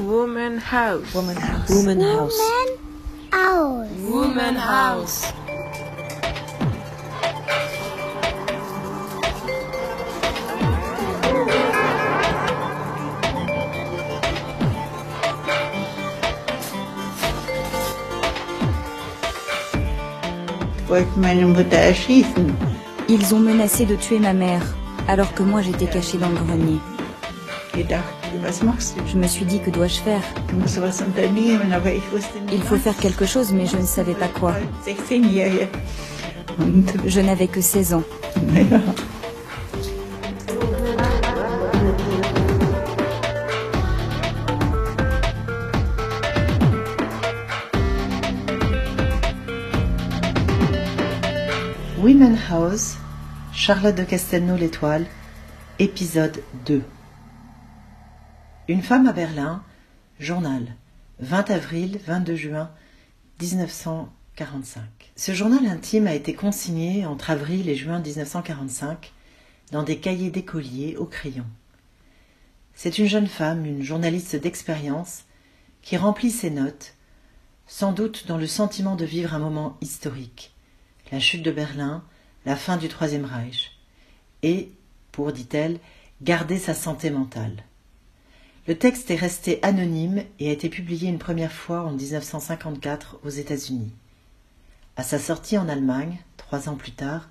Woman House. Woman House. Woman House. House. Woman House. Ils ont menacé de tuer ma mère, alors que moi j'étais cachée dans le grenier. Je me suis dit, que dois-je faire? Il faut faire quelque chose, mais je ne savais pas quoi. 16-Jährige. Und Je n'avais que 16 ans. Women House, Charlotte de Castelnau-l'Étoile, épisode 2. Une femme à Berlin, journal, 20 avril, 22 juin 1945. Ce journal intime a été consigné entre avril et juin 1945 dans des cahiers d'écoliers au crayon. C'est une jeune femme, une journaliste d'expérience, qui remplit ses notes, sans doute dans le sentiment de vivre un moment historique la chute de Berlin, la fin du Troisième Reich, et, pour, dit-elle, garder sa santé mentale. Le texte est resté anonyme et a été publié une première fois en 1954 aux États-Unis. À sa sortie en Allemagne, trois ans plus tard,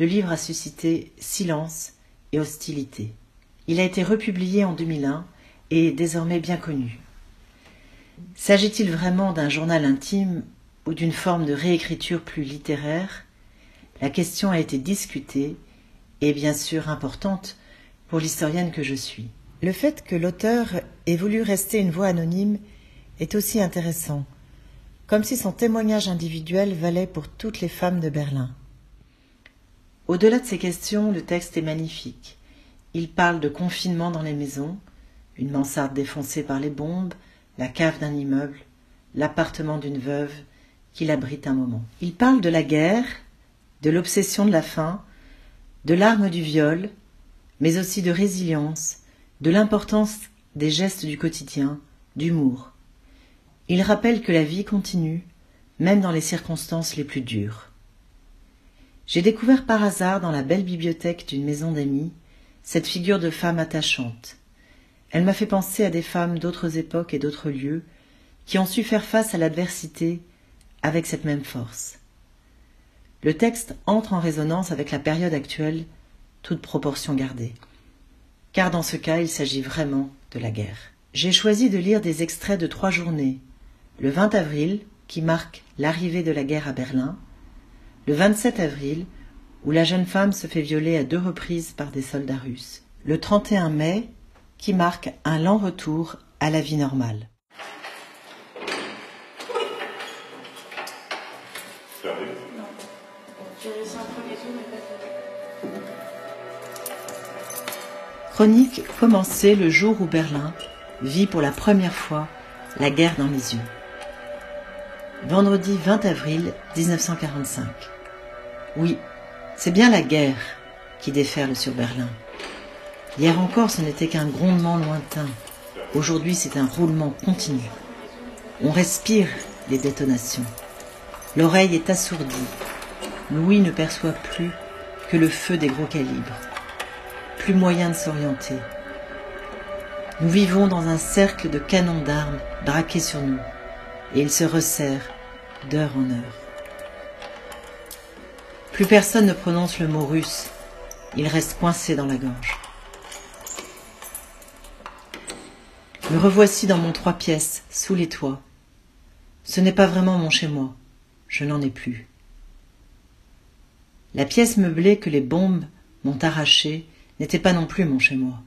le livre a suscité silence et hostilité. Il a été republié en 2001 et est désormais bien connu. S'agit-il vraiment d'un journal intime ou d'une forme de réécriture plus littéraire, la question a été discutée et bien sûr importante pour l'historienne que je suis. Le fait que l'auteur ait voulu rester une voix anonyme est aussi intéressant, comme si son témoignage individuel valait pour toutes les femmes de Berlin. Au-delà de ces questions, le texte est magnifique. Il parle de confinement dans les maisons, une mansarde défoncée par les bombes, la cave d'un immeuble, l'appartement d'une veuve, qu'il abrite un moment. Il parle de la guerre, de l'obsession de la faim, de l'arme du viol, mais aussi de résilience, de l'importance des gestes du quotidien, d'humour. Il rappelle que la vie continue, même dans les circonstances les plus dures. J'ai découvert par hasard dans la belle bibliothèque d'une maison d'amis cette figure de femme attachante. Elle m'a fait penser à des femmes d'autres époques et d'autres lieux qui ont su faire face à l'adversité avec cette même force. Le texte entre en résonance avec la période actuelle, toute proportion gardée. Car dans ce cas, il s'agit vraiment de la guerre. J'ai choisi de lire des extraits de trois journées. Le 20 avril, qui marque l'arrivée de la guerre à Berlin, le 27 avril, où la jeune femme se fait violer à deux reprises par des soldats russes, le 31 mai, qui marque un lent retour à la vie normale. Chronique commencée le jour où Berlin vit pour la première fois la guerre dans les yeux. Vendredi 20 avril 1945. Oui, c'est bien la guerre qui déferle sur Berlin. Hier encore, ce n'était qu'un grondement lointain. Aujourd'hui, c'est un roulement continu. On respire les détonations. L'oreille est assourdie. L'ouïe ne perçoit plus que le feu des gros calibres. Plus moyen de s'orienter. Nous vivons dans un cercle de canons d'armes braqués sur nous, et ils se resserrent d'heure en heure. Plus personne ne prononce le mot russe, il reste coincé dans la gorge. Me revoici dans mon trois pièces, sous les toits. Ce n'est pas vraiment mon chez-moi, je n'en ai plus. La pièce meublée que les bombes m'ont arrachée n'était pas non plus mon chez-moi.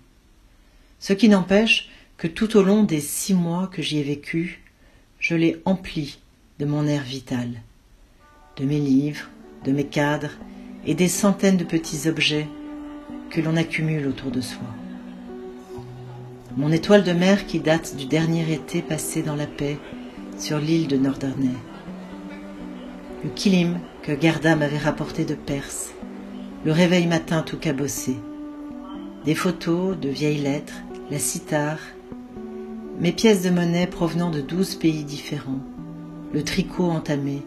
Ce qui n'empêche que tout au long des six mois que j'y ai vécu, je l'ai empli de mon air vital, de mes livres, de mes cadres et des centaines de petits objets que l'on accumule autour de soi. Mon étoile de mer qui date du dernier été passé dans la paix sur l'île de Norderney. Le kilim que Garda m'avait rapporté de Perse, le réveil matin tout cabossé, des photos, de vieilles lettres, la cithare, mes pièces de monnaie provenant de douze pays différents, le tricot entamé,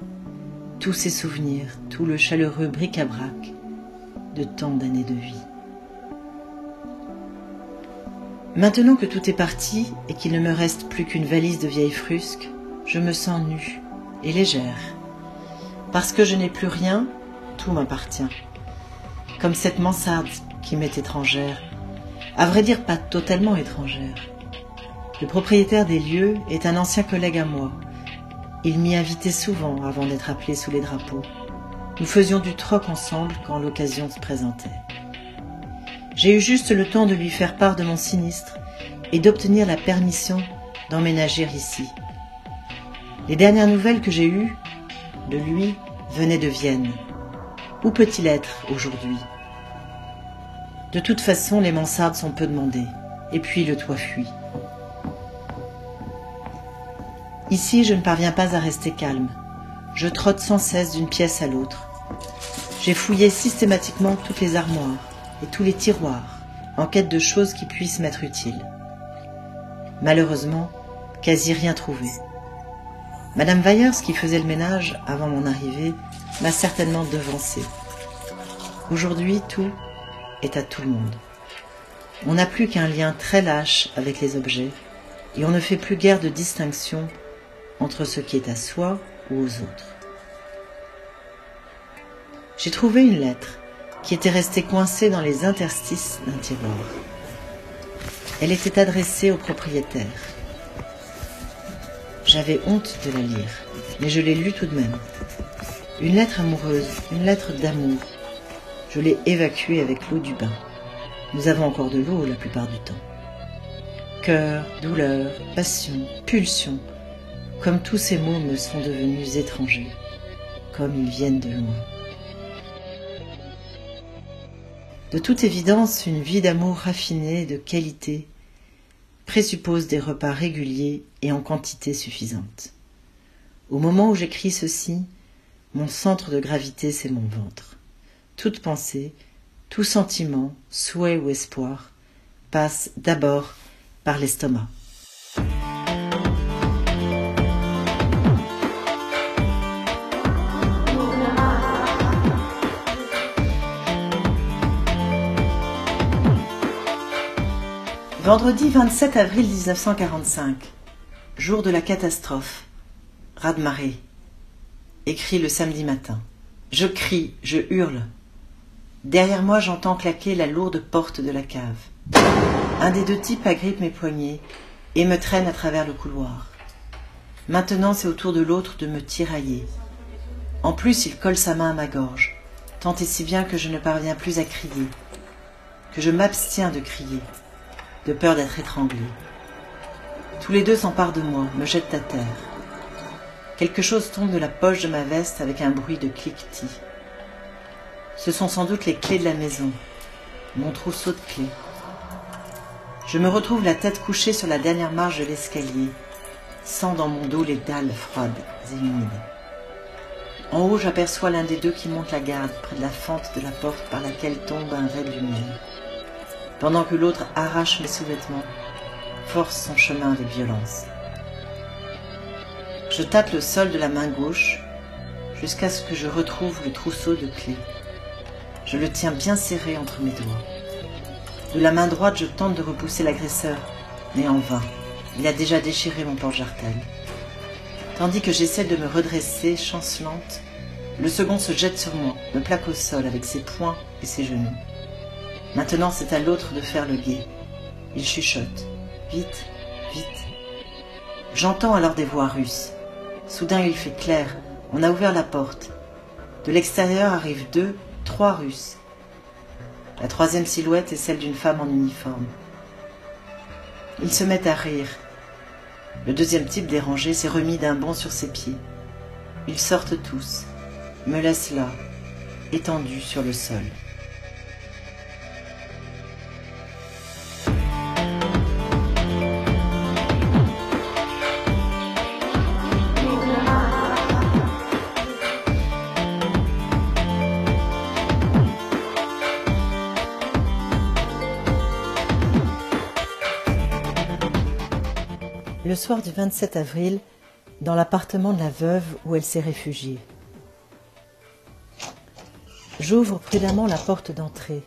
tous ces souvenirs, tout le chaleureux bric-à-brac de tant d'années de vie. Maintenant que tout est parti et qu'il ne me reste plus qu'une valise de vieilles frusques, je me sens nue et légère. Parce que je n'ai plus rien, tout m'appartient. Comme cette mansarde qui m'est étrangère. À vrai dire, pas totalement étrangère. Le propriétaire des lieux est un ancien collègue à moi. Il m'y invitait souvent avant d'être appelé sous les drapeaux. Nous faisions du troc ensemble quand l'occasion se présentait. J'ai eu juste le temps de lui faire part de mon sinistre et d'obtenir la permission d'emménager ici. Les dernières nouvelles que j'ai eues de lui venaient de Vienne. Où peut-il être aujourd'hui? De toute façon, les mansardes sont peu demandées, et puis le toit fuit. Ici, je ne parviens pas à rester calme. Je trotte sans cesse d'une pièce à l'autre. J'ai fouillé systématiquement toutes les armoires et tous les tiroirs en quête de choses qui puissent m'être utiles. Malheureusement, quasi rien trouvé. Madame Weyers, qui faisait le ménage avant mon arrivée, m'a certainement devancé. Aujourd'hui, tout est à tout le monde. On n'a plus qu'un lien très lâche avec les objets et on ne fait plus guère de distinction entre ce qui est à soi ou aux autres. J'ai trouvé une lettre qui était restée coincée dans les interstices d'un tiroir. Elle était adressée au propriétaire. J'avais honte de la lire, mais je l'ai lue tout de même. Une lettre amoureuse, une lettre d'amour. Je l'ai évacuée avec l'eau du bain. Nous avons encore de l'eau la plupart du temps. Cœur, douleur, passion, pulsion, comme tous ces mots me sont devenus étrangers, comme ils viennent de loin. De toute évidence, une vie d'amour raffinée, de qualité, présuppose des repas réguliers et en quantité suffisante. Au moment où j'écris ceci, mon centre de gravité, c'est mon ventre. Toute pensée, tout sentiment, souhait ou espoir passe d'abord par l'estomac. Vendredi 27 avril 1945, jour de la catastrophe. Raz-de-marée. Écrit le samedi matin. Je crie, je hurle. Derrière moi, j'entends claquer la lourde porte de la cave. Un des deux types agrippe mes poignets et me traîne à travers le couloir. Maintenant, c'est au tour de l'autre de me tirailler. En plus, il colle sa main à ma gorge, tant et si bien que je ne parviens plus à crier, que je m'abstiens de crier de peur d'être étranglé. Tous les deux s'emparent de moi, me jettent à terre. Quelque chose tombe de la poche de ma veste avec un bruit de cliquetis. Ce sont sans doute les clés de la maison, mon trousseau de clés. Je me retrouve la tête couchée sur la dernière marche de l'escalier, sans dans mon dos les dalles froides et humides. En haut, j'aperçois l'un des deux qui monte la garde près de la fente de la porte par laquelle tombe un ray de lumière pendant que l'autre arrache mes sous-vêtements, force son chemin avec violence. Je tape le sol de la main gauche jusqu'à ce que je retrouve le trousseau de clés. Je le tiens bien serré entre mes doigts. De la main droite, je tente de repousser l'agresseur, mais en vain. Il a déjà déchiré mon porte-jartel. Tandis que j'essaie de me redresser, chancelante, le second se jette sur moi, me plaque au sol avec ses poings et ses genoux. Maintenant, c'est à l'autre de faire le guet. Il chuchote. Vite, vite. J'entends alors des voix russes. Soudain, il fait clair. On a ouvert la porte. De l'extérieur arrivent deux, trois Russes. La troisième silhouette est celle d'une femme en uniforme. Ils se mettent à rire. Le deuxième type dérangé s'est remis d'un bond sur ses pieds. Ils sortent tous, me laissent là, étendu sur le sol. Le soir du 27 avril, dans l'appartement de la veuve où elle s'est réfugiée. J'ouvre prudemment la porte d'entrée.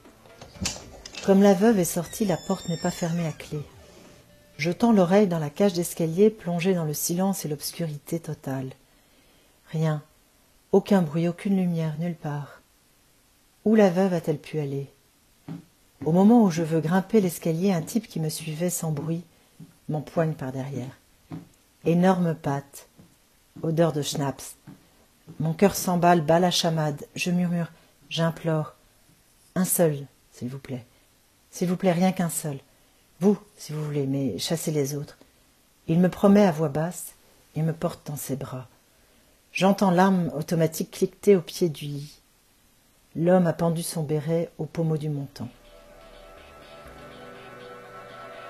Comme la veuve est sortie, la porte n'est pas fermée à clé. Je tends l'oreille dans la cage d'escalier plongée dans le silence et l'obscurité totale. Rien, aucun bruit, aucune lumière, nulle part. Où la veuve a-t-elle pu aller? Au moment où je veux grimper l'escalier, un type qui me suivait sans bruit m'empoigne par derrière. Énorme patte, odeur de schnapps. Mon cœur s'emballe, bat la chamade. Je murmure, j'implore. Un seul, s'il vous plaît. S'il vous plaît, rien qu'un seul. Vous, si vous voulez, mais chassez les autres. Il me promet à voix basse et me porte dans ses bras. J'entends l'arme automatique cliqueter au pied du lit. L'homme a pendu son béret au pommeau du montant.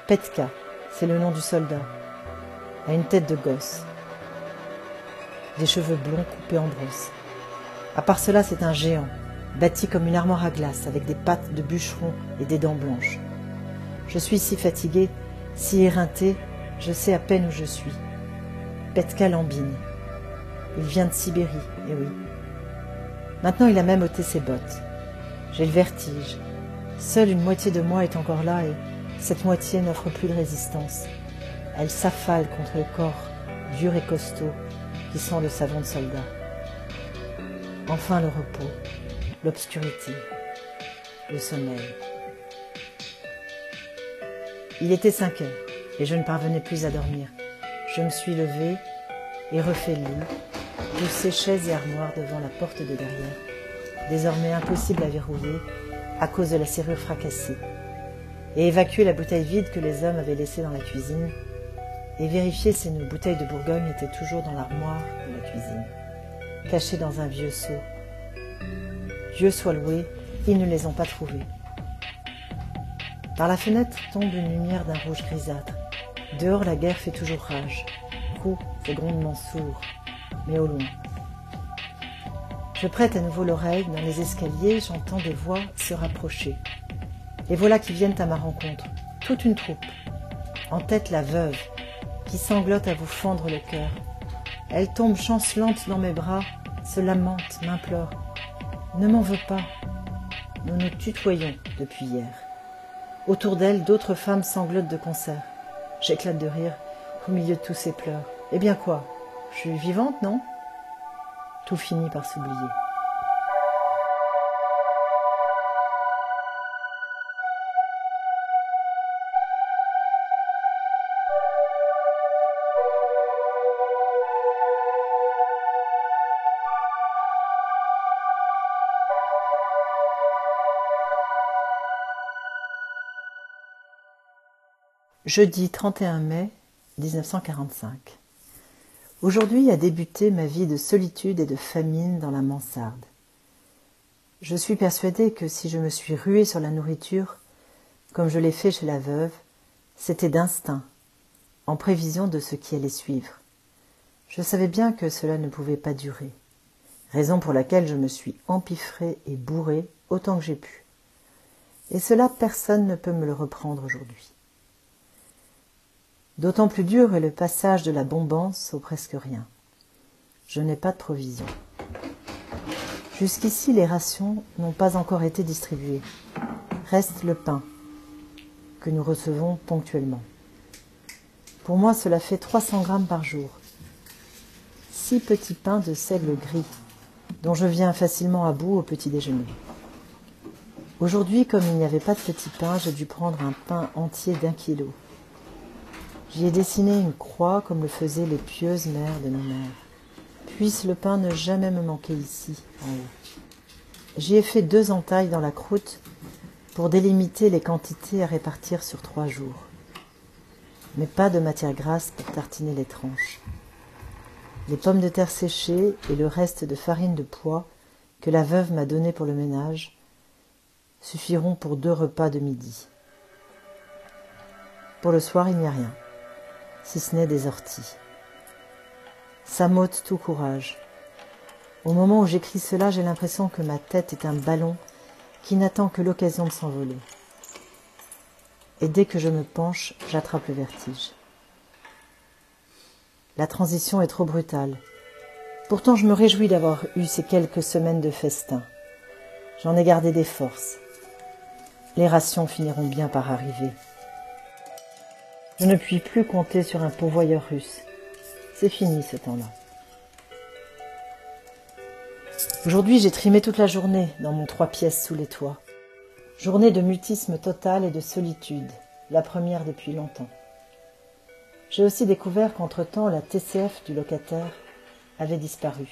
Petka, c'est le nom du soldat, a une tête de gosse, des cheveux blonds coupés en brosse. À part cela, c'est un géant, bâti comme une armoire à glace, avec des pattes de bûcheron et des dents blanches. Je suis si fatigué, si éreinté, je sais à peine où je suis. Petka lambine. Il vient de Sibérie, eh oui. Maintenant, il a même ôté ses bottes. J'ai le vertige. Seule une moitié de moi est encore là et cette moitié n'offre plus de résistance. Elle s'affale contre le corps dur et costaud qui sent le savon de soldat. Enfin le repos, l'obscurité, le sommeil. Il était cinq heures et je ne parvenais plus à dormir. Je me suis levée et refait le lit, poussé chaises et armoires devant la porte de derrière, désormais impossible à verrouiller à cause de la serrure fracassée, et évacuer la bouteille vide que les hommes avaient laissée dans la cuisine, et vérifier si une bouteille de Bourgogne était toujours dans l'armoire de la cuisine, cachée dans un vieux seau. Dieu soit loué, ils ne les ont pas trouvés. Par la fenêtre tombe une lumière d'un rouge grisâtre. Dehors, la guerre fait toujours rage. Coups et grondements sourds, mais au loin. Je prête à nouveau l'oreille. Dans les escaliers, j'entends des voix se rapprocher. Et voilà qui viennent à ma rencontre. Toute une troupe. En tête, la veuve, qui sanglote à vous fendre le cœur. Elle tombe chancelante dans mes bras, se lamente, m'implore. Ne m'en veux pas. Nous nous tutoyons depuis hier. Autour d'elle, d'autres femmes sanglotent de concert. J'éclate de rire au milieu de tous ces pleurs. Eh bien quoi? Je suis vivante, non? Tout finit par s'oublier. Jeudi 31 mai 1945. Aujourd'hui a débuté ma vie de solitude et de famine dans la mansarde. Je suis persuadée que si je me suis ruée sur la nourriture, comme je l'ai fait chez la veuve, c'était d'instinct, en prévision de ce qui allait suivre. Je savais bien que cela ne pouvait pas durer, raison pour laquelle je me suis empiffrée et bourrée autant que j'ai pu. Et cela personne ne peut me le reprendre aujourd'hui. D'autant plus dur est le passage de la bombance au presque rien. Je n'ai pas de provisions. Jusqu'ici, les rations n'ont pas encore été distribuées. Reste le pain, que nous recevons ponctuellement. Pour moi, cela fait 300 grammes par jour. Six petits pains de seigle gris, dont je viens facilement à bout au petit déjeuner. Aujourd'hui, comme il n'y avait pas de petits pains, j'ai dû prendre un pain entier d'un kilo. J'y ai dessiné une croix comme le faisaient les pieuses mères de nos mères. Puisse le pain ne jamais me manquer ici, en haut. J'y ai fait deux entailles dans la croûte pour délimiter les quantités à répartir sur trois jours. Mais pas de matière grasse pour tartiner les tranches. Les pommes de terre séchées et le reste de farine de pois que la veuve m'a donné pour le ménage suffiront pour deux repas de midi. Pour le soir, il n'y a rien si ce n'est des orties. Ça m'ôte tout courage. Au moment où j'écris cela, j'ai l'impression que ma tête est un ballon qui n'attend que l'occasion de s'envoler. Et dès que je me penche, j'attrape le vertige. La transition est trop brutale. Pourtant, je me réjouis d'avoir eu ces quelques semaines de festin. J'en ai gardé des forces. Les rations finiront bien par arriver. Je ne puis plus compter sur un pourvoyeur russe. C'est fini ce temps-là. Aujourd'hui, j'ai trimé toute la journée dans mon trois pièces sous les toits. Journée de mutisme total et de solitude, la première depuis longtemps. J'ai aussi découvert qu'entre-temps, la TCF du locataire avait disparu.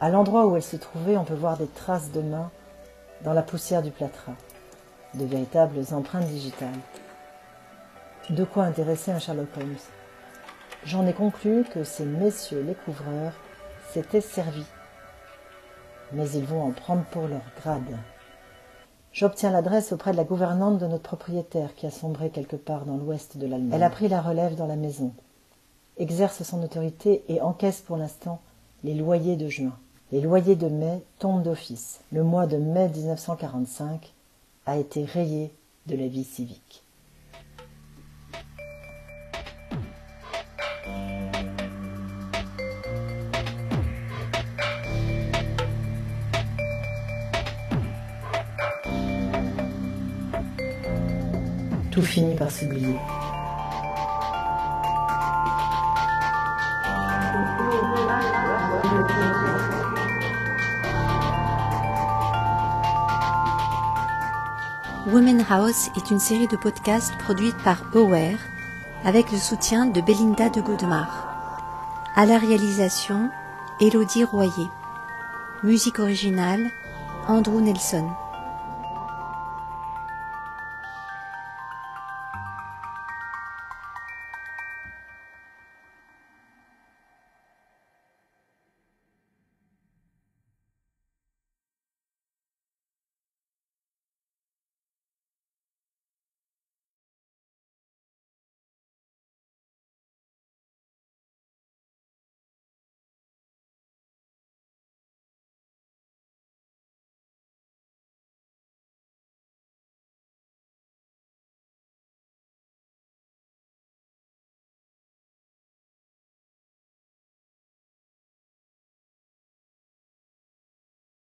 À l'endroit où elle se trouvait, on peut voir des traces de mains dans la poussière du plâtras, de véritables empreintes digitales. De quoi intéresser un Sherlock Holmes. J'en ai conclu que ces messieurs les couvreurs s'étaient servis. Mais ils vont en prendre pour leur grade. J'obtiens l'adresse auprès de la gouvernante de notre propriétaire qui a sombré quelque part dans l'ouest de l'Allemagne. Elle a pris la relève dans la maison, exerce son autorité et encaisse pour l'instant les loyers de juin. Les loyers de mai tombent d'office. Le mois de mai 1945 a été rayé de la vie civique. Finit par s'oublier. Women House est une série de podcasts produite par Aware avec le soutien de Belinda de Godemar. À la réalisation, Elodie Royer. Musique originale, Andrew Nelson.